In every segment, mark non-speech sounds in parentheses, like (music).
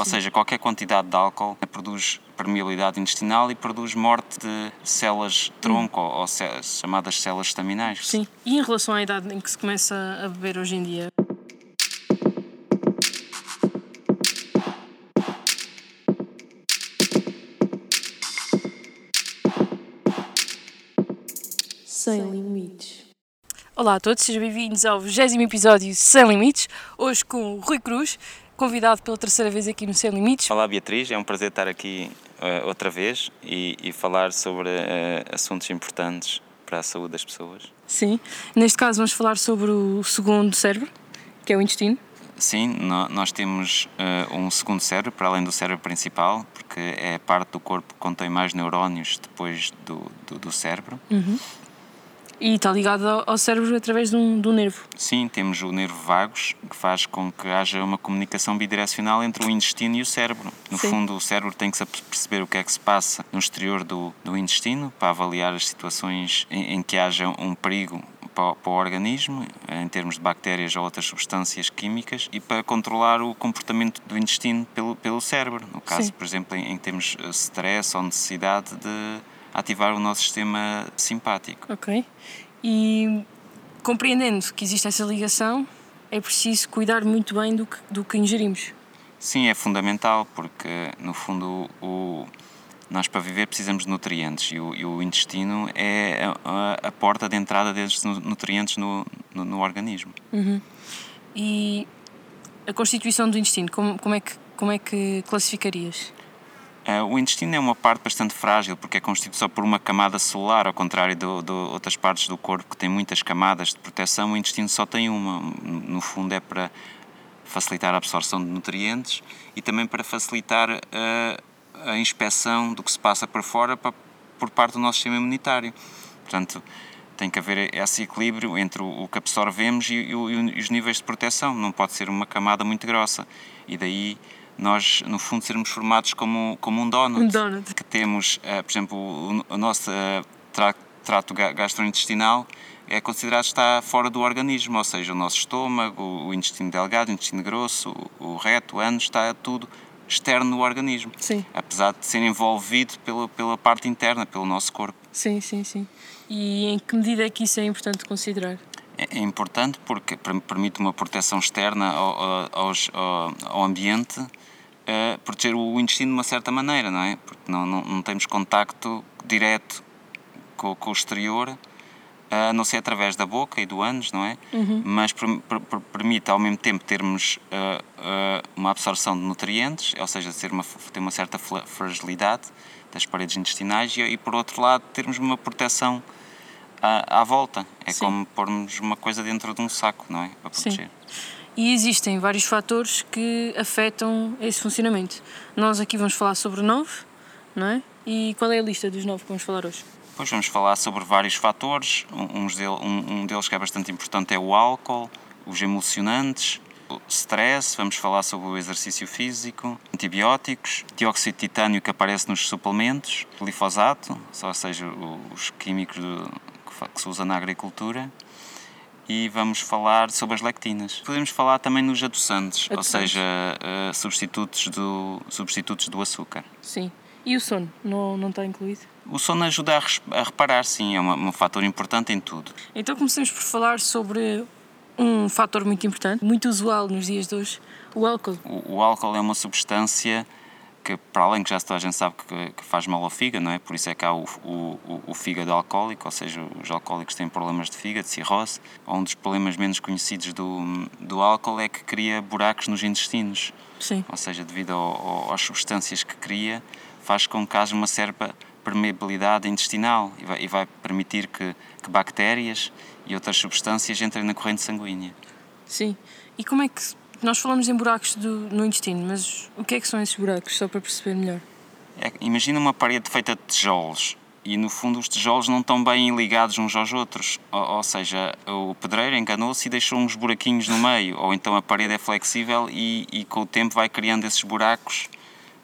Ou seja, qualquer quantidade de álcool produz permeabilidade intestinal e produz morte de células tronco ou células, chamadas células estaminais. Sim. E em relação à idade em que se começa a beber hoje em dia? Sem limites. Olá a todos, sejam bem-vindos ao 20 episódio Sem Limites. Hoje com o Rui Cruz, convidado pela terceira vez aqui no Sem Limites. Olá Beatriz, é um prazer estar aqui uh, outra vez e, e falar sobre uh, assuntos importantes para a saúde das pessoas. Sim, neste caso vamos falar sobre o segundo cérebro, que é o intestino. Sim, no, nós temos uh, um segundo cérebro, para além do cérebro principal, porque é a parte do corpo que contém mais neurónios depois do, do, do cérebro. Uhum. E está ligado ao cérebro através de um, um nervo. Sim, temos o nervo vagos, que faz com que haja uma comunicação bidirecional entre o intestino e o cérebro. No Sim. fundo, o cérebro tem que perceber o que é que se passa no exterior do, do intestino para avaliar as situações em, em que haja um perigo para, para o organismo, em termos de bactérias ou outras substâncias químicas, e para controlar o comportamento do intestino pelo, pelo cérebro. No caso, Sim. por exemplo, em, em termos de stress ou necessidade de ativar o nosso sistema simpático. Ok. E compreendendo que existe essa ligação, é preciso cuidar muito bem do que, do que ingerimos. Sim, é fundamental porque, no fundo, o, nós para viver precisamos de nutrientes e o, e o intestino é a, a, porta de entrada desses nutrientes no, no, no organismo. Uhum. E a constituição do intestino, como, como, é, que, como é que classificarias? Uh, o intestino é uma parte bastante frágil porque é constituído só por uma camada celular, ao contrário de, outras partes do corpo que têm muitas camadas de proteção, o intestino só tem uma. No fundo, é para facilitar a absorção de nutrientes e também para facilitar uh, a inspeção do que se passa por fora para, por parte do nosso sistema imunitário. Portanto, tem que haver esse equilíbrio entre o que absorvemos e, e, e os níveis de proteção. Não pode ser uma camada muito grossa. E daí nós, no fundo, sermos formados como, como um donut. Um donut. Que temos, uh, por exemplo, o, o nosso uh, trato, trato gastrointestinal é considerado estar fora do organismo, ou seja, o nosso estômago, o intestino delgado, o intestino grosso, o, o reto, o ânus, está tudo externo no organismo. Sim. Apesar de ser envolvido pela, pela parte interna, pelo nosso corpo. Sim, sim, sim. E em que medida é que isso é importante considerar? É importante porque permite uma proteção externa ao, ao ambiente Uh, proteger o intestino de uma certa maneira, não é? Porque não, não, não temos contacto direto com, com, o exterior, a não ser através da boca e do ânus, não é? Uhum. Mas per, per, permite ao mesmo tempo termos uh, uh, uma absorção de nutrientes, ou seja, ter uma, ter uma certa fragilidade das paredes intestinais e, e por outro lado, termos uma proteção à, à volta. É Sim. como pormos uma coisa dentro de um saco, não é? Para proteger. Sim. E existem vários fatores que afetam esse funcionamento. Nós aqui vamos falar sobre nove, não é? E qual é a lista dos nove que vamos falar hoje? Pois vamos falar sobre vários fatores. Um, um, deles que é bastante importante é o álcool, os emulsionantes, stress, vamos falar sobre o exercício físico, antibióticos, dióxido de titânio que aparece nos suplementos, glifosato, ou seja, os químicos do, que se usa na agricultura e vamos falar sobre as lectinas. Podemos falar também nos adoçantes, Adoçantes. ou seja, uh, substitutos, do, substitutos do açúcar. Sim. E o sono? Não, não está incluído? O sono ajuda a, a reparar, sim, é uma, um fator importante em tudo. Então comecemos por falar sobre um fator muito importante, muito usual nos dias de hoje, o álcool. O, o álcool é uma substância que, para além que já toda a gente sabe que, que, faz mal ao fígado, não é? Por isso é que há o, o, o, fígado alcoólico, ou seja, os alcoólicos têm problemas de fígado, de cirrose. Um dos problemas menos conhecidos do, do álcool é que cria buracos nos intestinos. Sim. Ou seja, devido ao, ao, às substâncias que cria, faz com que haja uma certa permeabilidade intestinal e vai, e vai permitir que, que bactérias e outras substâncias entrem na corrente sanguínea. Sim. E como é que nós falamos em buracos do, no intestino, mas o que é que são esses buracos, só para perceber melhor? É, imagina uma parede feita de tijolos e no fundo os tijolos não estão bem ligados uns aos outros, ou, ou seja, o pedreiro enganou-se e deixou uns buraquinhos no meio, ou então a parede é flexível e, e com o tempo vai criando esses buracos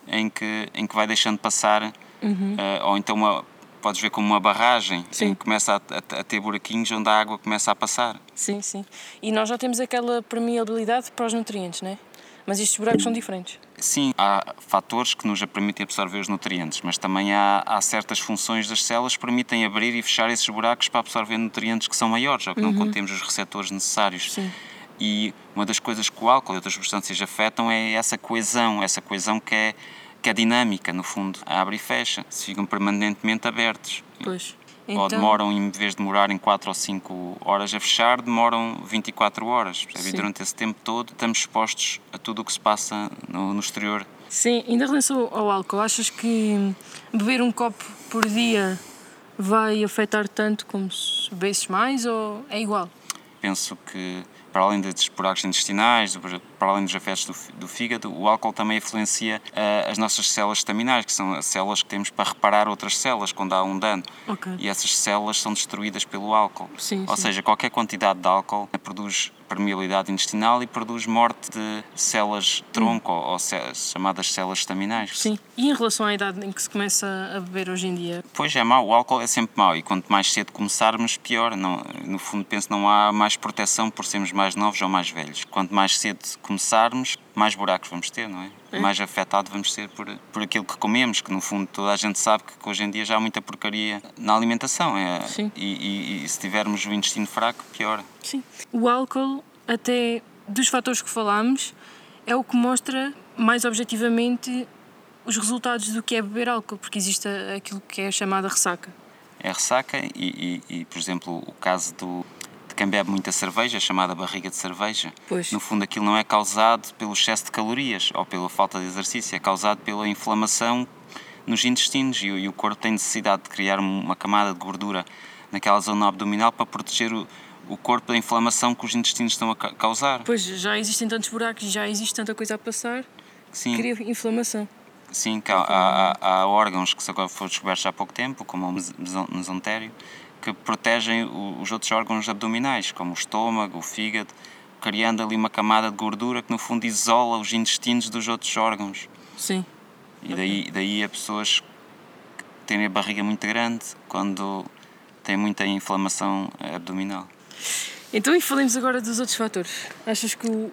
em que, em que vai deixando passar, uhum. uh, ou então uma, podes ver como uma barragem, sim. que começa a, a, a, ter buraquinhos onde a água começa a passar. Sim, sim. E nós já temos aquela permeabilidade para os nutrientes, não é? Mas estes buracos são diferentes. Sim, há fatores que nos permitem absorver os nutrientes, mas também há, há, certas funções das células que permitem abrir e fechar esses buracos para absorver nutrientes que são maiores, ou que uhum. não contemos os receptores necessários. Sim. E uma das coisas que o álcool e outras substâncias afetam é essa coesão, essa coesão que é, que é dinâmica, no fundo, abre e fecha, se ficam permanentemente abertos. Pois. Então... Ou demoram, em vez de demorarem 4 ou 5 horas a fechar, demoram 24 horas. E durante esse tempo todo estamos expostos a tudo o que se passa no, no exterior. Sim, ainda em relação ao álcool, achas que beber um copo por dia vai afetar tanto como se bebesses mais ou é igual? Penso que para além dos buracos intestinais, para além dos afetos do, do fígado, o álcool também influencia uh, as nossas células estaminais, que são as células que temos para reparar outras células quando há um dano. Okay. E essas células são destruídas pelo álcool. Sim, Ou sim. seja, qualquer quantidade de álcool produz permeabilidade intestinal e produz morte de células tronco hum. ou células, chamadas células estaminais. Sim. E em relação à idade em que se começa a beber hoje em dia? Pois é mau, o álcool é sempre mau e quanto mais cedo começarmos, pior. Não, no fundo, penso não há mais proteção por sermos mais novos ou mais velhos. Quanto mais cedo começarmos, mais buracos vamos ter, não é? é? Mais afetado vamos ser por, por aquilo que comemos, que no fundo toda a gente sabe que hoje em dia já há muita porcaria na alimentação. É, Sim. E, e, e se tivermos o intestino fraco, pior. Sim. O álcool, até dos fatores que falámos, é o que mostra mais objetivamente os resultados do que é beber álcool, porque existe aquilo que é chamada ressaca. É ressaca e, e, e por exemplo, o caso do, quem bebe muita cerveja, chamada barriga de cerveja, pois. no fundo aquilo não é causado pelo excesso de calorias ou pela falta de exercício, é causado pela inflamação nos intestinos e, e o corpo tem necessidade de criar uma camada de gordura naquela zona abdominal para proteger o, o corpo da inflamação que os intestinos estão a causar. Pois, já existem tantos buracos, já existe tanta coisa a passar, Sim. cria inflamação. Sim, há, há, há, órgãos que agora foram descobertos há pouco tempo, como o mesentério, que protegem os outros órgãos abdominais, como o estômago, o fígado, criando ali uma camada de gordura que no fundo isola os intestinos dos outros órgãos. Sim. E daí, daí a pessoas terem a barriga muito grande quando têm muita inflamação abdominal. Então, e falemos agora dos outros fatores. Achas que o,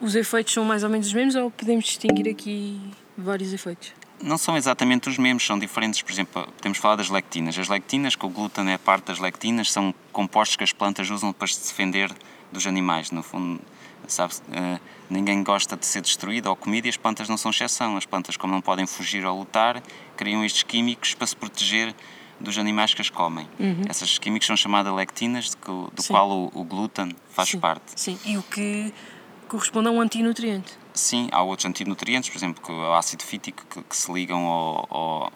os efeitos são mais ou menos os mesmos ou podemos distinguir aqui vários efeitos? Não são exatamente os mesmos, são diferentes. Por exemplo, podemos falar das lectinas. As lectinas, que o glúten é parte das lectinas, são compostos que as plantas usam para se defender dos animais. No fundo, sabe uh, ninguém gosta de ser destruído ou comido e as plantas não são exceção. As plantas, como não podem fugir ou lutar, criam estes químicos para se proteger dos animais que as comem. Uhum. Essas químicos são chamadas lectinas, do, do qual o, o, glúten faz Sim. parte. Sim, e o que corresponde a um antinutriente. Sim, há outros antinutrientes, por exemplo, o ácido fítico, que, que se ligam ao, ao,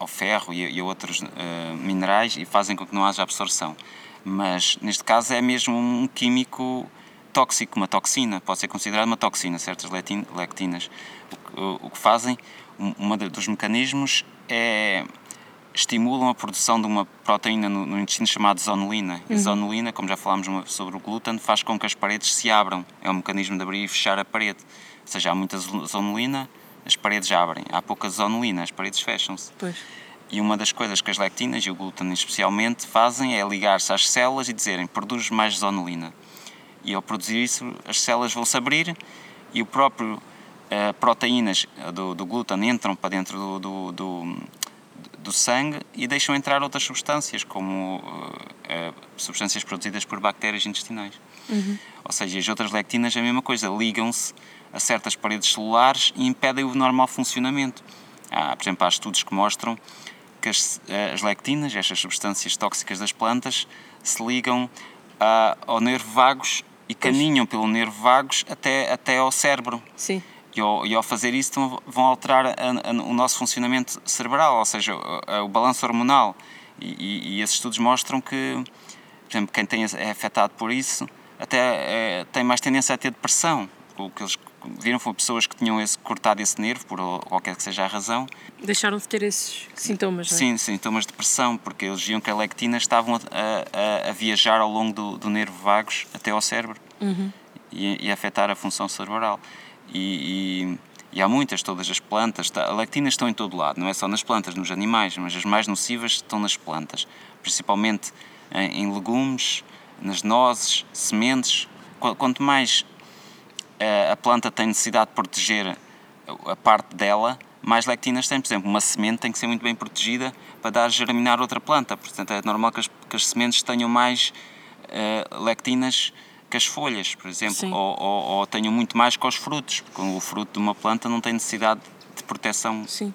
ao ferro e e a outros uh, minerais e fazem com que não haja absorção. Mas neste caso é mesmo um químico tóxico, uma toxina, pode ser considerado uma toxina, certas lectinas. O, o que fazem, um dos mecanismos é estimulam a produção de uma proteína no, no intestino chamada zonulina. Uhum. A zonulina, como já falámos sobre o glúten, faz com que as paredes se abram. É um mecanismo de abrir e fechar a parede. Ou seja, há muita zonulina, as paredes abrem. Há pouca zonulina, as paredes fecham-se. E uma das coisas que as lectinas, e o glúten especialmente, fazem é ligar-se às células e dizerem produz mais zonulina. E ao produzir isso, as células vão se abrir e o próprio uh, proteínas do, do glúten entram para dentro do, do, do do sangue e deixam entrar outras substâncias, como uh, uh, substâncias produzidas por bactérias intestinais. Uhum. Ou seja, as outras lectinas a mesma coisa, ligam-se a certas paredes celulares e impedem o normal funcionamento. Há, por exemplo, há estudos que mostram que as, eh, as lectinas, estas substâncias tóxicas das plantas, se ligam uh, ao nervo vagos e caminham pelo nervo vagos até, até ao cérebro. Sim. E ao, e ao fazer isso vão alterar a, a, o nosso funcionamento cerebral, ou seja, o, o balanço hormonal. E, e, e, esses estudos mostram que, por exemplo, quem tem, é afetado por isso até é, tem mais tendência a ter depressão. O que eles viram foram pessoas que tinham esse, cortado esse nervo, por qualquer que seja a razão. Deixaram de ter esses sintomas, não é? Sim, sintomas de depressão, porque eles viam que a lectina estavam a, a, a viajar ao longo do, do nervo vagos até ao cérebro uhum. e, e afetar a função cerebral. E, e, e, há muitas, todas as plantas. Tá, lectinas estão em todo lado, não é só nas plantas, nos animais, mas as mais nocivas estão nas plantas, principalmente em, em legumes, nas nozes, sementes. Quanto mais a, a planta tem necessidade de proteger a parte dela, mais lectinas tem. Por exemplo, uma semente tem que ser muito bem protegida para dar germinar outra planta. Portanto, é normal que as, que as sementes tenham mais uh, lectinas que as folhas, por exemplo, ou, ou, ou, tenham muito mais que os frutos, porque o fruto de uma planta não tem necessidade de proteção. Sim.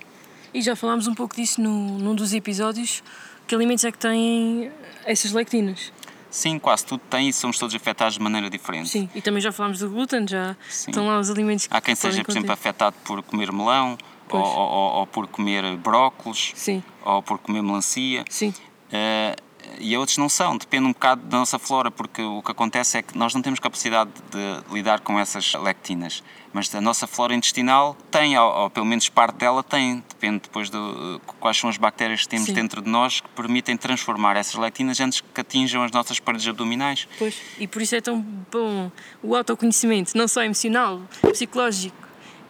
E já falámos um pouco disso no, num dos episódios. Que alimentos é que têm essas lectinas? Sim, quase tudo tem e somos todos afetados de maneira diferente. Sim, e também já falámos do glúten, já Sim. estão lá os alimentos que Há quem seja, por exemplo, afetado por comer melão ou, ou, ou, por comer brócolos Sim. ou por comer melancia. Sim. Uh, e outros não são, depende um bocado da nossa flora, porque o que acontece é que nós não temos capacidade de lidar com essas lectinas, mas a nossa flora intestinal tem, ou, ou pelo menos parte dela tem, depende depois de quais são as bactérias que temos Sim. dentro de nós que permitem transformar essas lectinas antes que atinjam as nossas paredes abdominais. Pois, e por isso é tão bom o autoconhecimento, não só emocional, psicológico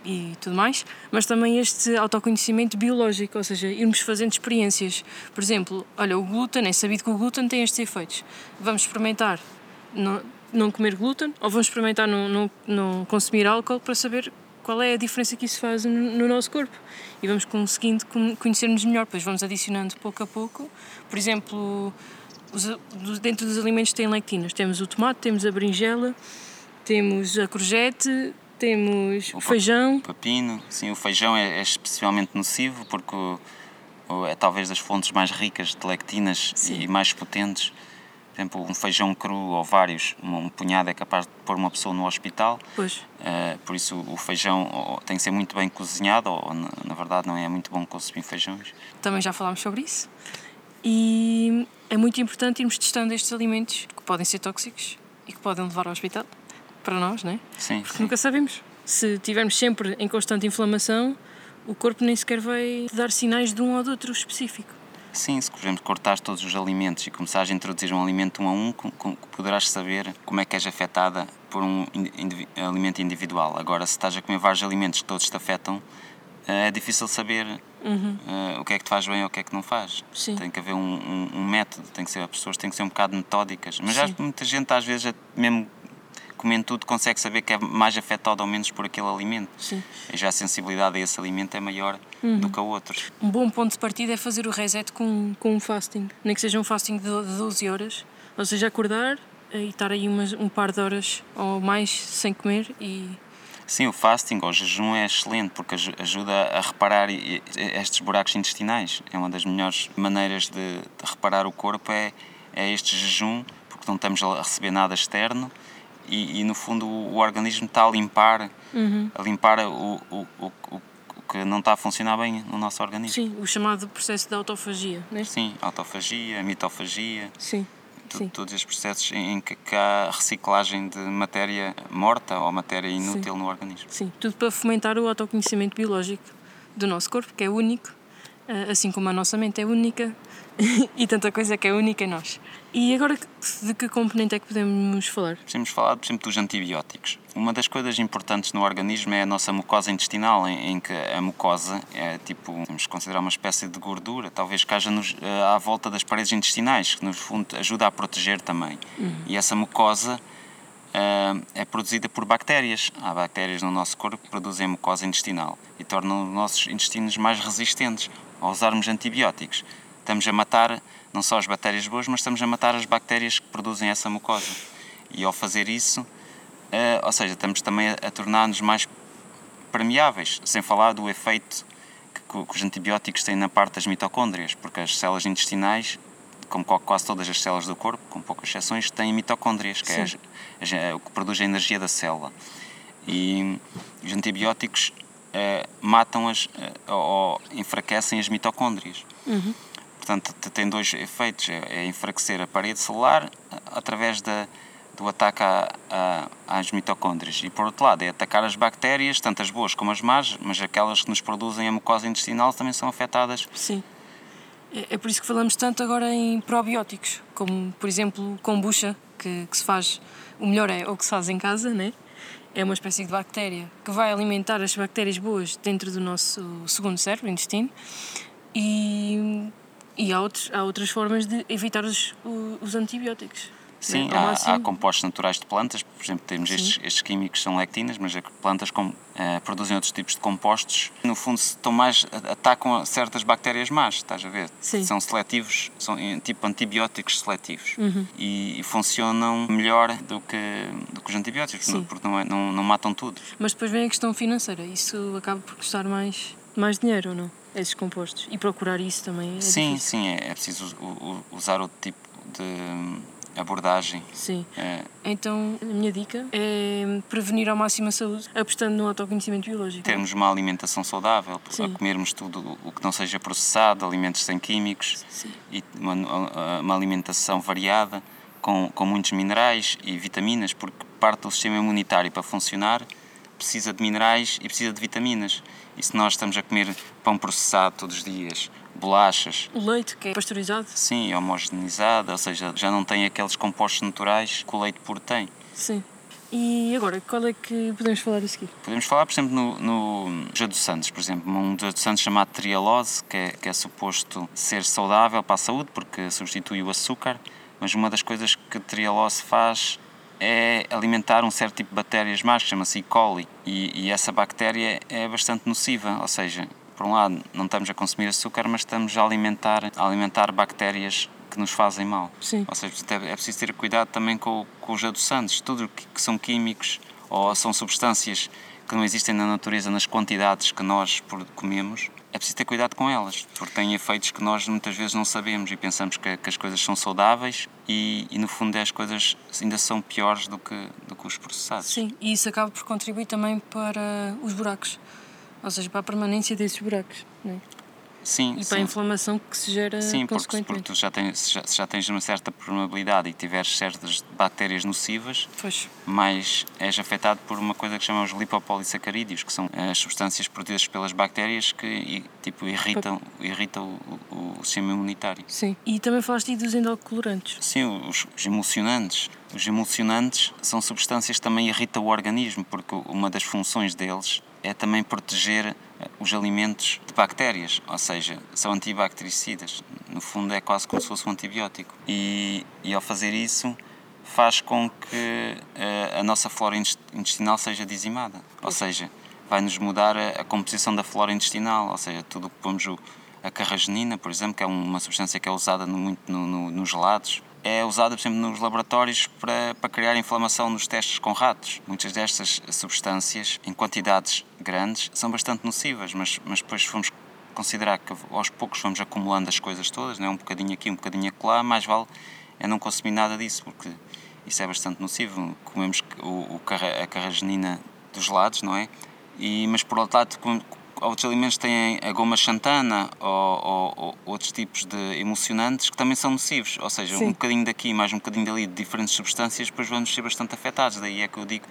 e tudo mais, mas também este autoconhecimento biológico, ou seja, irmos fazendo experiências. Por exemplo, olha, o glúten, é sabido que o glúten tem estes efeitos. Vamos experimentar não, não comer glúten ou vamos experimentar não, não, não consumir álcool para saber qual é a diferença que isso faz no, no nosso corpo. E vamos conseguindo conhecermos melhor, depois vamos adicionando pouco a pouco. Por exemplo, os, dentro dos alimentos tem lectinas. Temos o tomate, temos a berinjela, temos a courgette, temos o feijão. Pepino, sim, o feijão é, é especialmente nocivo porque o, o, é talvez das fontes mais ricas de lectinas sim. e mais potentes. Por exemplo, um feijão cru ou vários, um, punhado é capaz de pôr uma pessoa no hospital. Pois. Uh, por isso o feijão tem que ser muito bem cozinhado, ou na, na verdade não é muito bom consumir feijões. Também já falámos sobre isso. E é muito importante irmos testando estes alimentos que podem ser tóxicos e que podem levar ao hospital para nós, não é? Sim. Porque sim. nunca sabemos. Se estivermos sempre em constante inflamação, o corpo nem sequer vai dar sinais de um ou de outro específico. Sim, se por exemplo cortares todos os alimentos e começares a introduzir um alimento um a um, poderás saber como é que és afetada por um indiv alimento individual. Agora, se estás a comer vários alimentos que todos te afetam, eh, é difícil saber uhum. uh, o que é que te faz bem ou o que é que não faz. Sim. Tem que haver um, um, um método, tem que ser, as pessoas têm que ser um bocado metódicas. Mas já muita gente às vezes, mesmo comendo tudo, consegue saber que é mais afetado ou menos por aquele alimento. Sim. E já a sensibilidade a esse alimento é maior uhum. do que a outros. Um bom ponto de partida é fazer o reset com, com um fasting. Nem que seja um fasting de 12 horas. Ou seja, acordar e estar aí umas, um par de horas ou mais sem comer e Sim, o fasting ou o jejum é excelente porque ajuda a reparar estes buracos intestinais. É uma das melhores maneiras de, de reparar o corpo é, é este jejum, porque não estamos a receber nada externo e, e, no fundo o, organismo está a limpar, uhum. a limpar o, o, o, o, que não está a funcionar bem no nosso organismo. Sim, o chamado processo de autofagia, não é? Sim, autofagia, mitofagia. Sim. Sim. Todos estes processos em que, que há reciclagem de matéria morta ou matéria inútil Sim. no organismo. Sim, tudo para fomentar o autoconhecimento biológico do nosso corpo, que é único, eh, assim como a nossa mente é única (laughs) e tanta coisa que é única em nós. E agora, de que componente é que podemos falar? Podemos falar, por exemplo, dos antibióticos. Uma das coisas importantes no organismo é a nossa mucosa intestinal, em, em que a mucosa é tipo, vamos considerar uma espécie de gordura, talvez que haja nos, eh, à volta das paredes intestinais, que no fundo ajuda a proteger também. Uhum. E essa mucosa uh, é produzida por bactérias. Há bactérias no nosso corpo que produzem a mucosa intestinal e tornam os nossos intestinos mais resistentes. Ao usarmos antibióticos, estamos a matar não só as bactérias boas, mas estamos a matar as bactérias que produzem essa mucosa. E ao fazer isso, uh, ou seja, estamos também a, a tornar-nos mais permeáveis, sem falar do efeito que, que, os antibióticos têm na parte das mitocôndrias, porque as células intestinais, como quase todas as células do corpo, com poucas exceções, têm mitocôndrias, que Sim. é o que produz a energia da célula. E os antibióticos uh, matam as uh, ou enfraquecem as mitocôndrias. Uhum. Portanto, tem dois efeitos: é, é enfraquecer a parede celular através da, do ataque a, a, às mitocôndrias, e por outro lado, é atacar as bactérias, tanto as boas como as más, mas aquelas que nos produzem a mucosa intestinal também são afetadas. Sim. É, é por isso que falamos tanto agora em probióticos, como por exemplo kombucha, que, que se faz, o melhor é o que se faz em casa, né? é uma espécie de bactéria que vai alimentar as bactérias boas dentro do nosso segundo cérebro, intestino, e e há, outros, há outras formas de evitar os, os antibióticos. Sim, né? há, há, compostos naturais de plantas, por exemplo, temos estes, estes, químicos são lectinas, mas é plantas com, uh, produzem outros tipos de compostos. No fundo, estão mais, atacam certas bactérias más, estás a ver? Sim. São seletivos, são tipo antibióticos seletivos uhum. e, e, funcionam melhor do que, do que os antibióticos, Sim. porque não, é, não, não matam tudo. Mas depois vem a questão financeira, isso acaba por custar mais, mais dinheiro ou não? Esses compostos. E procurar isso também é Sim, difícil. sim, é, é preciso usar outro tipo de abordagem. Sim. É. Então, a minha dica é prevenir ao máximo a saúde, apostando no autoconhecimento biológico. Termos uma alimentação saudável, Sim. a comermos tudo o que não seja processado, alimentos sem químicos Sim. e uma, uma alimentação variada, com, com muitos minerais e vitaminas, porque parte do sistema imunitário para funcionar precisa de minerais e precisa de vitaminas. E se nós estamos a comer pão processado todos os dias, bolachas. O leite, que é pasteurizado? Sim, homogeneizado, ou seja, já não tem aqueles compostos naturais que o leite puro tem. Sim. E agora, qual é que podemos falar a seguir? Podemos falar, por exemplo, no, no dos adoçantes, por exemplo, um dos adoçantes chamado trialose, que é, que é suposto ser saudável para a saúde porque substitui o açúcar, mas uma das coisas que a trialose faz é alimentar um certo tipo de bactérias más, chama-se E. coli, e, e essa bactéria é bastante nociva, ou seja, por um lado, não estamos a consumir açúcar, mas estamos a alimentar, a alimentar bactérias que nos fazem mal. Sim. Ou seja, é preciso ter cuidado também com, com os adoçantes, tudo que, que são químicos ou são substâncias que não existem na natureza nas quantidades que nós comemos, é preciso ter cuidado com elas, porque têm efeitos que nós muitas vezes não sabemos e pensamos que, que as coisas são saudáveis e, e, no fundo as coisas ainda são piores do que, do que os processados. Sim, e isso acaba por contribuir também para os buracos, ou seja, para a permanência desses buracos. Não é? Sim, e sim. para a inflamação que se gera sim. Sim, porque tu já tens, se já, já, tens uma certa permeabilidade e tiveres certas bactérias nocivas, pois. mais és afetado por uma coisa que chamamos lipopolissacarídeos, que são as substâncias produzidas pelas bactérias que tipo, irritam, irritam o, o, o sistema imunitário. Sim, e também falaste dos endocolorantes. Sim, os, os emulsionantes. Os emulsionantes são substâncias que também irritam o organismo, porque uma das funções deles é também proteger os alimentos de bactérias, ou seja, são antibactericidas. No fundo, é quase como se fosse um antibiótico. E, e ao fazer isso, faz com que a, a nossa flora intestinal seja dizimada. Ou seja, vai-nos mudar a, a, composição da flora intestinal, ou seja, tudo o que pomos o, a carragenina, por exemplo, que é uma substância que é usada no, muito no, no, nos gelados, é usada, por exemplo, nos laboratórios para, para criar inflamação nos testes com ratos. Muitas destas substâncias, em quantidades grandes, são bastante nocivas, mas, mas depois fomos considerar que aos poucos vamos acumulando as coisas todas, né? um bocadinho aqui, um bocadinho lá, mais vale é não consumir nada disso, porque isso é bastante nocivo. Comemos o, o, a carragenina dos lados, não é? E, mas por outro lado, outros alimentos têm a goma xantana ou, ou, ou, outros tipos de emulsionantes que também são nocivos. Ou seja, Sim. um bocadinho daqui mais um bocadinho dali de diferentes substâncias, depois vamos ser bastante afetados. Daí é que eu digo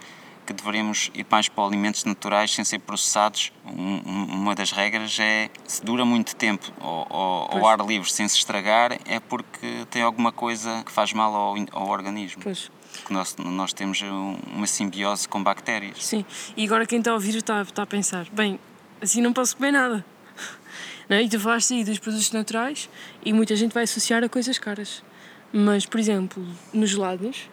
que deveríamos ir mais para alimentos naturais sem ser processados. Um, uma das regras é se dura muito tempo ao ar livre sem se estragar, é porque tem alguma coisa que faz mal ao, ao organismo. Pois que nós, nós temos uma simbiose com bactérias. Sim, e agora quem está a ouvir está, está a pensar: bem, assim não posso comer nada. Não é? E tu falaste aí dos produtos naturais e muita gente vai associar a coisas caras. Mas, por exemplo, nos gelados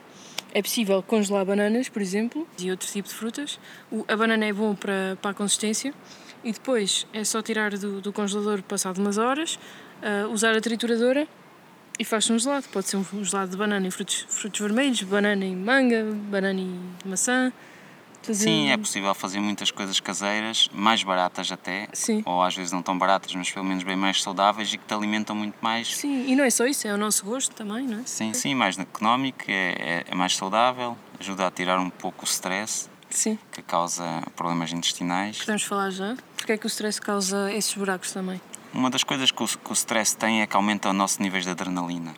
é possível congelar bananas, por exemplo, e outro tipo de frutas. O, a banana é bom para, para a consistência e depois é só tirar do, do congelador passado umas horas, uh, usar a trituradora e faz um gelado. Pode ser um gelado de banana e frutos, frutos vermelhos, banana e manga, banana e maçã. Fazer... Sim, é possível fazer muitas coisas caseiras, mais baratas até, Sim. ou às vezes não tão baratas, mas pelo menos bem mais saudáveis e que te alimentam muito mais. Sim, e não é só isso, é o nosso gosto também, não é? Sim, sim, mais económico, é, é, é mais saudável, ajuda a tirar um pouco o stress sim. que causa problemas intestinais. Podemos falar já? Porque é que o stress causa esses buracos também? Uma das coisas que o, que o stress tem é que aumenta o nosso níveis de adrenalina.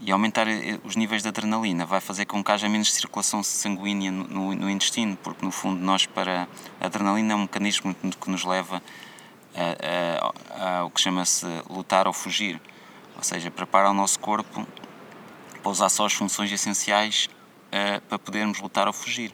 E aumentar eh, os níveis de adrenalina vai fazer com que haja menos circulação sanguínea no, no, no intestino, porque no fundo nós para a adrenalina é um mecanismo que nos leva a, a, a, o que chama-se lutar ou fugir, ou seja, prepara o nosso corpo para usar só as funções essenciais uh, para podermos lutar ou fugir.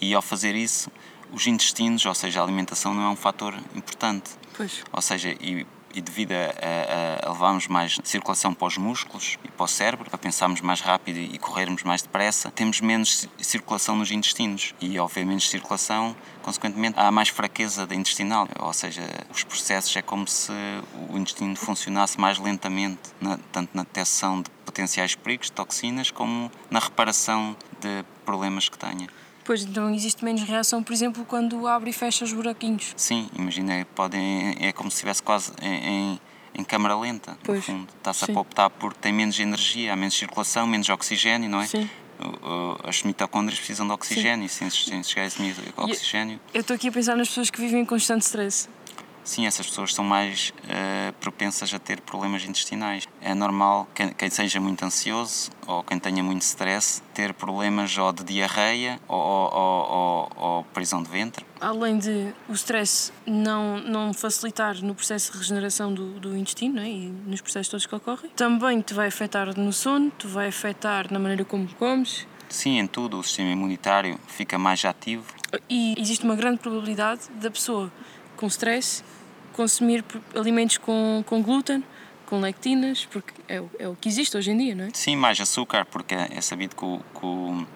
E ao fazer isso, os intestinos, ou seja, a alimentação não é um fator importante. Pois. Ou seja, e e devido a, a, a, levarmos mais circulação para os músculos e para o cérebro, para pensarmos mais rápido e corrermos mais depressa, temos menos circulação nos intestinos e, ao haver menos circulação, consequentemente, há mais fraqueza intestinal, ou seja, os processos é como se o intestino funcionasse mais lentamente, na, tanto na detecção de potenciais perigos, toxinas, como na reparação de problemas que tenha. Pois, então existe menos reação, por exemplo, quando abre e fecha os buraquinhos. Sim, imagina, podem, é como se estivesse quase em, em, em câmara lenta, pois, no fundo. Está-se a optar porque tem menos energia, há menos circulação, menos oxigênio, não é? Sim. As mitocôndrias precisam de oxigênio Sim. sem chegar a esse oxigênio. Eu estou aqui a pensar nas pessoas que vivem em constante stress sim, essas pessoas são mais uh, propensas a ter problemas intestinais. É normal que quem seja muito ansioso ou quem tenha muito stress ter problemas ou de diarreia ou, ou, ou, ou prisão de ventre. Além de o stress não, não facilitar no processo de regeneração do, do intestino né, e nos processos todos que ocorrem, também te vai afetar no sono, te vai afetar na maneira como comes. Sim, em tudo. O sistema imunitário fica mais ativo. E existe uma grande probabilidade da pessoa com stress consumir alimentos com, com glúten, com lectinas, porque é, o, é o que existe hoje em dia, não é? Sim, mais açúcar, porque é sabido que o, que o,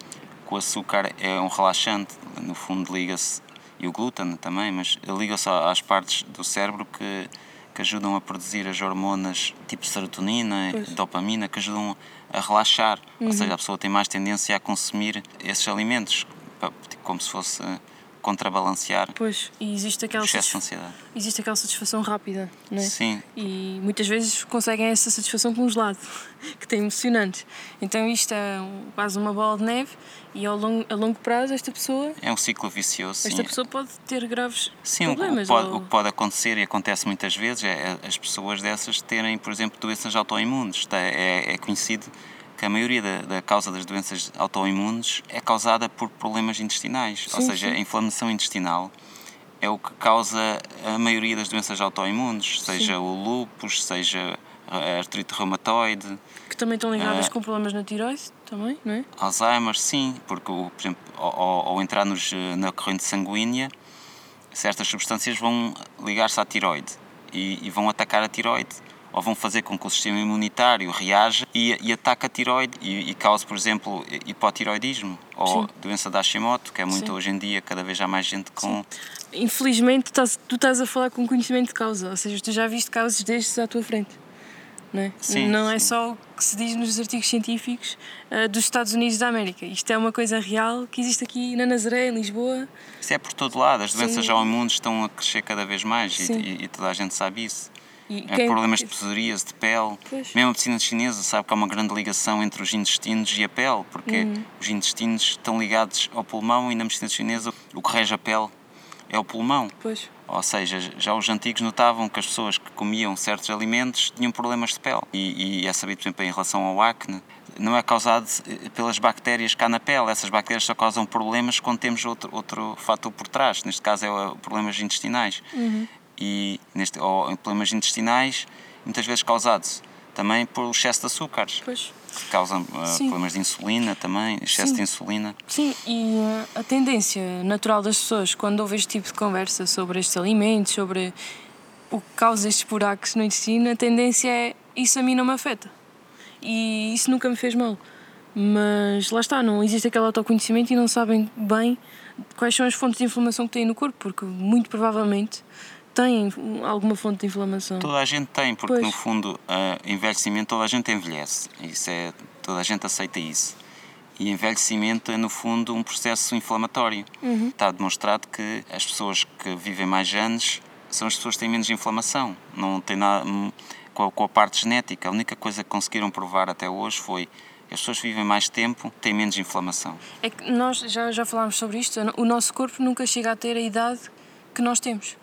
que o açúcar é um relaxante, no fundo liga-se, e o glúten também, mas liga-se às partes do cérebro que, que ajudam a produzir as hormonas tipo serotonina e dopamina, que ajudam a relaxar. Uhum. Ou seja, a pessoa tem mais tendência a consumir esses alimentos, como se fosse contrabalancear pois, e existe aquela o. Existe aquela satisfação rápida, não é? Sim. E muitas vezes conseguem essa satisfação com um gelado, (laughs) que tem emocionante. Então isto é quase uma bola de neve e ao longo, a longo prazo esta pessoa... É um ciclo vicioso, Sim. Esta pessoa pode ter graves sim, problemas. O que, pode, ou... o que pode acontecer, e acontece muitas vezes, é as pessoas dessas terem, por exemplo, doenças autoimunes. É, é conhecido que a maioria da, da, causa das doenças autoimunes é causada por problemas intestinais, sim, ou seja, sim. a inflamação intestinal é o que causa a maioria das doenças autoimunes, seja sim. o lúpus, seja a artrite reumatoide. Que também estão ligadas uh, com problemas na tiroide, também, não é? Alzheimer, sim, porque, por exemplo, ao, ao entrar nos, na corrente sanguínea, certas substâncias vão ligar-se à tiroide e, e vão atacar a tiroide ou vão fazer com que o sistema imunitário reaja e, e ataque a tiroide e, e cause, por exemplo, hipotiroidismo ou Sim. doença da Hashimoto, que é muito Sim. hoje em dia, cada vez há mais gente com. Sim. Infelizmente, tu estás, tu estás a falar com conhecimento de causa, ou seja, tu já viste casos destes à tua frente. Não é, sim, não é sim. só o que se diz nos artigos científicos uh, dos Estados Unidos da América. Isto é uma coisa real que existe aqui na Nazaré, em Lisboa. Isso é por todo lado. As doenças autoimunes estão a crescer cada vez mais e, e, e, toda a gente sabe isso. E é quem... problemas de psoríase, de pele. Pois. Mesmo a medicina chinesa sabe que há uma grande ligação entre os intestinos e a pele, porque uhum. os intestinos estão ligados ao pulmão e na medicina chinesa o que rege a pele é o pulmão. Pois. Ou seja, já os antigos notavam que as pessoas que comiam certos alimentos tinham problemas de pele. E, e é sabido, por exemplo, em relação ao acne, não é causado eh, pelas bactérias cá na pele. Essas bactérias só causam problemas quando temos outro, outro fator por trás. Neste caso, é problemas intestinais. Uhum e neste, ou problemas intestinais, muitas vezes causados também por excesso de açúcares. Pois. Que causam uh, problemas de insulina também, excesso Sim. de insulina. Sim, e uh, a tendência natural das pessoas, quando ouvem este tipo de conversa sobre estes alimentos, sobre o que causa estes buracos no intestino, a tendência é isso a mim não me afeta. E isso nunca me fez mal. Mas lá está, não existe aquele autoconhecimento e não sabem bem quais são as fontes de inflamação que têm no corpo, porque muito provavelmente têm alguma fonte de inflamação. Toda a gente tem, porque pois. no fundo, uh, envelhecimento, toda a gente envelhece. Isso é, toda a gente aceita isso. E envelhecimento é, no fundo, um processo inflamatório. Uhum. Está demonstrado que as pessoas que vivem mais anos são as pessoas que têm menos inflamação. Não tem nada hum, com a, com a parte genética. A única coisa que conseguiram provar até hoje foi as pessoas vivem mais tempo têm menos inflamação. É que nós já, já falámos sobre isto, o nosso corpo nunca chega a ter a idade que nós temos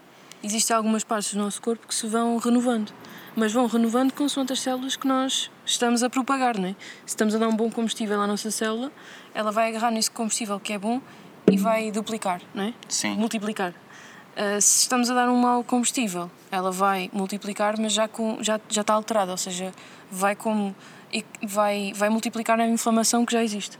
existem algumas partes do nosso corpo que se vão renovando, mas vão renovando consoante as células que nós estamos a propagar, não é? Se estamos a dar um bom combustível à nossa célula, ela vai agarrar nesse combustível que é bom e vai duplicar, não é? Sim. Multiplicar. Uh, se estamos a dar um mau combustível, ela vai multiplicar, mas já, com, já, já está alterada, ou seja, vai, como, vai, vai multiplicar a inflamação que já existe.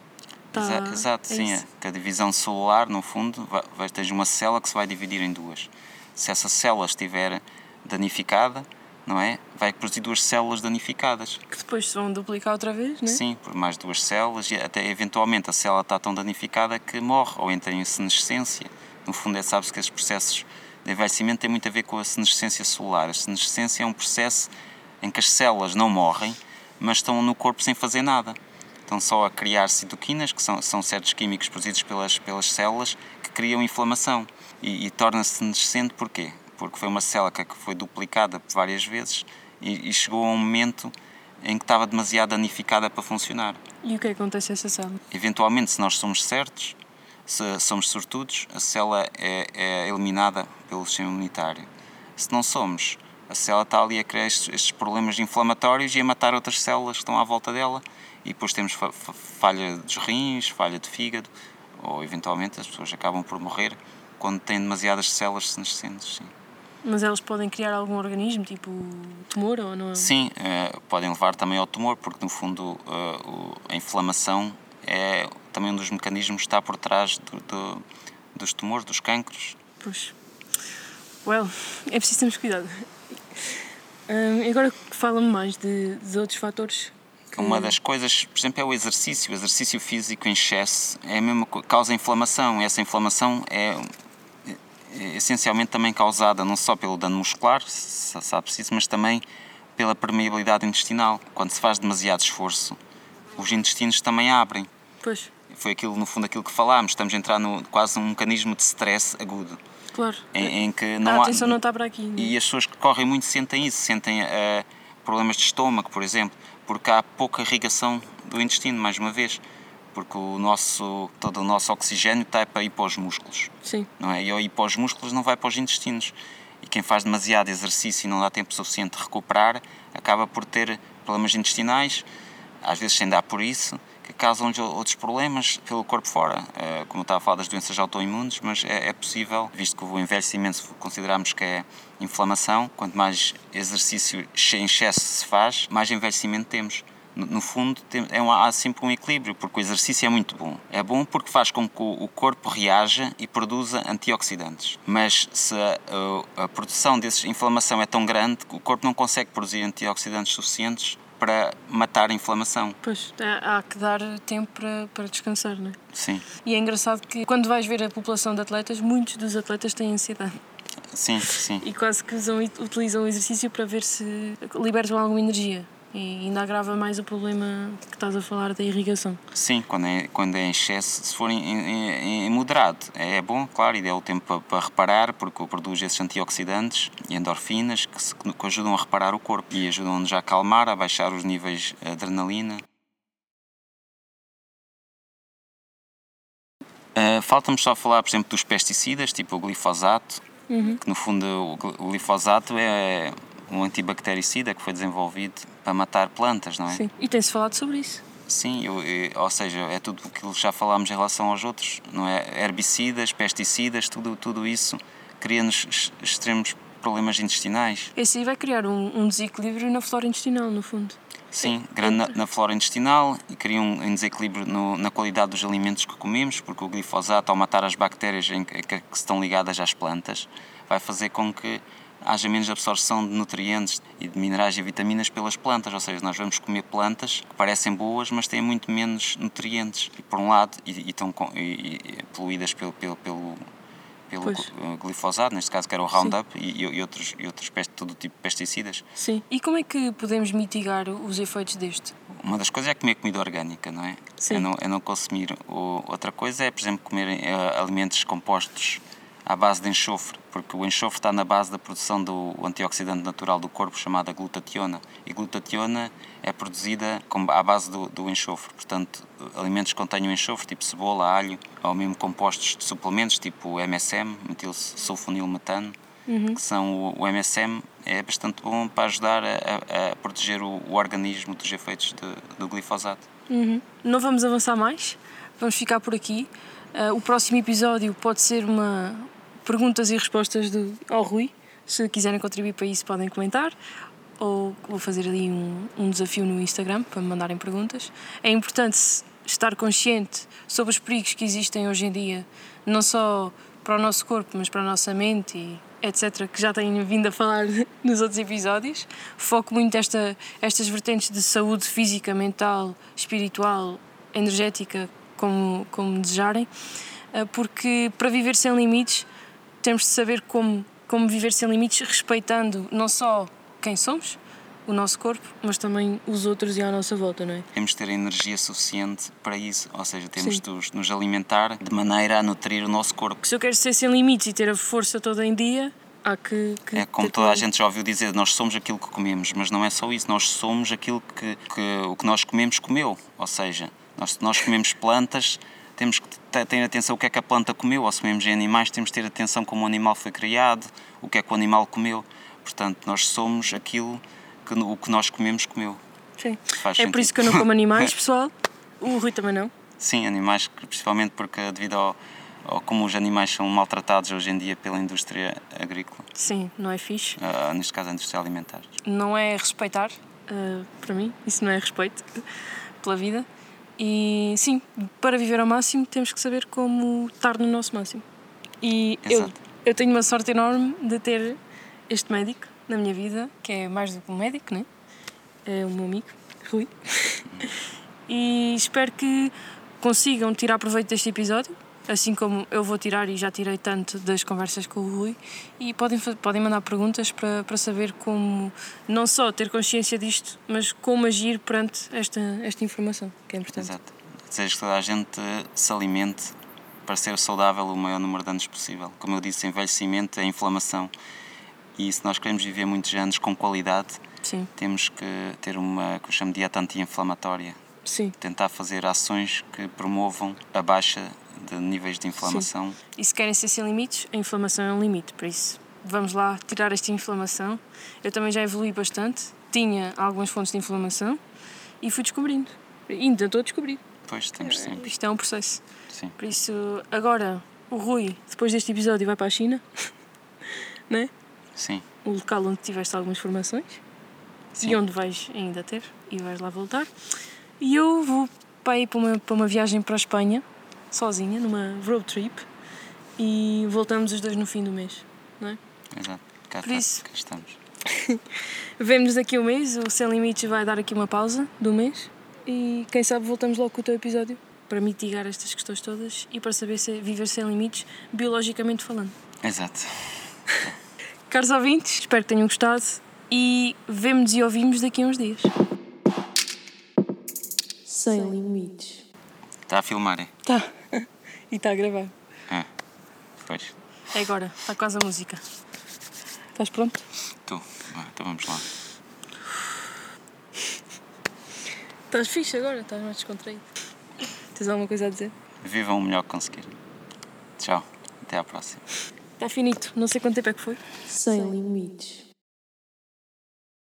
Tá, Exato, é sim. Isso. Que a divisão celular, no fundo, vai, vai uma célula que se vai dividir em duas. Se essa célula estiver danificada, não é? Vai produzir duas células danificadas. Que depois se vão duplicar outra vez, não é? Sim, por mais duas células e até eventualmente a célula está tão danificada que morre ou entra em senescência. No fundo, é, sabe-se que esses processos de envelhecimento têm muito a ver com a senescência celular. A senescência é um processo em que as células não morrem, mas estão no corpo sem fazer nada. Estão só a criar citoquinas, que são, são certos químicos produzidos pelas, pelas células, que criam inflamação. E, e torna-se senescente porquê? Porque foi uma célula que foi duplicada várias vezes e, e chegou a um momento em que estava demasiado danificada para funcionar. E o que acontece a essa célula? Eventualmente, se nós somos certos, se somos sortudos, a célula é, é eliminada pelo sistema imunitário. Se não somos, a célula está ali a criar estes, estes, problemas inflamatórios e a matar outras células que estão à volta dela. E depois temos fa falha dos rins, falha de fígado, ou eventualmente as pessoas acabam por morrer quando têm demasiadas células senescentes. Sim. Mas elas podem criar algum organismo, tipo tumor ou não? Sim, uh, podem levar também ao tumor, porque no fundo uh, a inflamação é também um dos mecanismos que está por trás do, do, dos tumores, dos cancros. Pois. Well, é preciso termos cuidado. Um, agora fala-me mais de, de outros fatores. Uma das coisas, por exemplo, é o exercício. O exercício físico em excesso é a mesma causa inflamação. Essa inflamação é essencialmente também causada não só pelo dano muscular, se sabe-se isso, mas também pela permeabilidade intestinal. Quando se faz demasiado esforço, os intestinos também abrem. Pois. Foi aquilo, no fundo, aquilo que falámos. Estamos a entrar no quase um mecanismo de stress agudo. Claro. Em, em que não a atenção há, não está para aqui. Não? É? E as pessoas que correm muito sentem isso, sentem uh, problemas de estômago, por exemplo, porque há pouca irrigação do intestino, mais uma vez, porque o nosso, todo o nosso oxigênio está para ir para os músculos. Sim. Não é? E ao ir para os músculos não vai para os intestinos. E quem faz demasiado exercício e não dá tempo suficiente de recuperar, acaba por ter problemas intestinais, às vezes sem dar por isso, que causam outros problemas pelo corpo fora. Eh, como eu estava a falar das doenças autoimunes, mas é, é possível, visto que o envelhecimento consideramos que é inflamação, quanto mais exercício em excesso se faz, mais envelhecimento temos. No, fundo, é um, há sempre um equilíbrio, porque o exercício é muito bom. É bom porque faz com que o corpo reaja e produza antioxidantes. Mas se a, a, a produção dessa inflamação é tão grande que o corpo não consegue produzir antioxidantes suficientes para matar a inflamação. Pois, há que dar tempo para, para descansar, não é? Sim. E é engraçado que quando vais ver a população de atletas, muitos dos atletas têm ansiedade. Sim, sim. E quase que usam, utilizam o exercício para ver se libertam alguma energia e ainda agrava mais o problema que estás a falar da irrigação. Sim, quando é, quando é em excesso, se for em, em, em moderado, é bom, claro, e dá o tempo para, para, reparar, porque produz esses antioxidantes e endorfinas que, se, que ajudam a reparar o corpo e ajudam-nos a acalmar, a baixar os níveis de adrenalina. Uh, Falta-me só falar, por exemplo, dos pesticidas, tipo o glifosato, uhum. que no fundo o glifosato é um antibactericida que foi desenvolvido para matar plantas, não é? Sim, e tem-se falado sobre isso. Sim, eu, eu, ou seja, é tudo o que já falámos em relação aos outros, não é? Herbicidas, pesticidas, tudo, tudo isso cria-nos extremos problemas intestinais. Esse aí vai criar um, um, desequilíbrio na flora intestinal, no fundo. Sim, grande na, na, flora intestinal e cria um, um desequilíbrio no, na qualidade dos alimentos que comemos, porque o glifosato, ao matar as bactérias em, que, que estão ligadas às plantas, vai fazer com que haja menos absorção de nutrientes e de minerais e vitaminas pelas plantas, ou seja, nós vamos comer plantas que parecem boas, mas têm muito menos nutrientes, por um lado, e, e estão e, e, poluídas pelo, pelo, pelo, pelo glifosato, neste caso que era o Roundup, e, e, outros, e outros todo tipo de pesticidas. Sim. E como é que podemos mitigar os efeitos deste? Uma das coisas é comer comida orgânica, não é? Sim. É não, é não consumir. Outra coisa é, por exemplo, comer uh, alimentos compostos à base de enxofre, porque o enxofre está na base da produção do antioxidante natural do corpo chamada glutationa. E glutationa é produzida à base do, do enxofre. Portanto, alimentos que contenham enxofre, tipo cebola, alho, ou mesmo compostos de suplementos, tipo MSM, metilsulfonilmetano, uhum. que são o, o, MSM, é bastante bom para ajudar a, a proteger o, o, organismo dos efeitos de, do glifosato. Uhum. Não vamos avançar mais, vamos ficar por aqui. Uh, o próximo episódio pode ser uma, perguntas e respostas do, ao Rui. Se quiserem contribuir para isso, podem comentar. Ou vou fazer ali um, um desafio no Instagram para me mandarem perguntas. É importante estar consciente sobre os perigos que existem hoje em dia, não só para o nosso corpo, mas para a nossa mente e etc., que já tenho vindo a falar (laughs) nos outros episódios. Foco muito esta, estas vertentes de saúde física, mental, espiritual, energética, como, como desejarem, eh, porque para viver sem limites temos de saber como, como viver sem limites, respeitando não só quem somos, o nosso corpo, mas também os outros e à nossa volta, não é? Temos de ter energia suficiente para isso, ou seja, temos Sim. de nos alimentar de maneira a nutrir o nosso corpo. Se eu quero ser sem limites e ter a força toda em dia, há que. que é como toda a gente já ouviu dizer, nós somos aquilo que comemos, mas não é só isso, nós somos aquilo que, que o que nós comemos comeu, ou seja, nós, nós comemos plantas, temos que ter atenção o que é que a planta comeu, ou se comemos em animais, temos que ter atenção como o animal foi criado, o que é que o animal comeu. Portanto, nós somos aquilo que o que nós comemos comeu. Sim. Faz é sentido. por isso que eu não como animais, (laughs) pessoal. O Rui também não. Sim, animais, principalmente porque devido ao, ao como os animais são maltratados hoje em dia pela indústria agrícola. Sim, não é fixe. Uh, neste caso, a indústria alimentar. Não é respeitar, uh, para mim, isso não é respeito pela vida. E sim, para viver ao máximo temos que saber como estar no nosso máximo. E eu, eu tenho uma sorte enorme de ter este médico na minha vida, que é mais do que um médico, né? é o meu amigo, Rui. (laughs) e espero que consigam tirar proveito deste episódio, assim como eu vou tirar e já tirei tanto das conversas com o Rui. E podem, podem mandar perguntas para, para saber como, não só ter consciência disto, mas como agir perante esta, esta informação, que é importante. Exato. Desejo que toda a gente se alimente para ser saudável o maior número de anos possível. Como eu disse, envelhecimento é inflamação e se nós queremos viver muitos anos com qualidade, Sim. temos que ter uma que eu chamo de dieta anti-inflamatória. Tentar fazer ações que promovam a baixa de níveis de inflamação. Sim. E se querem ser sem limites, a inflamação é um limite, por isso vamos lá tirar esta inflamação. Eu também já evolui bastante, tinha algumas fontes de inflamação e fui descobrindo. E ainda estou a descobrir. Pois, temos sempre. Isto é um processo. Sim. Por isso, agora, o Rui, depois deste episódio, vai para a China, (laughs) né? Sim. O local onde tiveste algumas formações Sim. e onde vais ainda ter e vais lá voltar. E eu vou para ir para uma, para uma viagem para a Espanha, sozinha, numa road trip, e voltamos os dois no fim do mês, não é? Exato. Cá, Por isso, cá estamos. (laughs) Vemo-nos daqui a um mês, o Sem Limites vai dar aqui uma pausa do mês e quem sabe voltamos logo com o teu episódio para mitigar estas questões todas e para saber se viver sem limites, biologicamente falando. Exato. (laughs) Caros ouvintes, espero que tenham gostado e vemos e ouvimos daqui a uns dias. Sem limites. Está a filmar, é? Está. E está a gravar. É. Pois. É agora, está quase a música. Estás pronto? Estou. Então vamos lá. Estás fixe agora? Estás mais descontraído? Tens alguma coisa a dizer? Vivam o melhor que conseguir. Tchau. Até à próxima. Está finito. Não sei quanto tempo é que foi. Sem limites.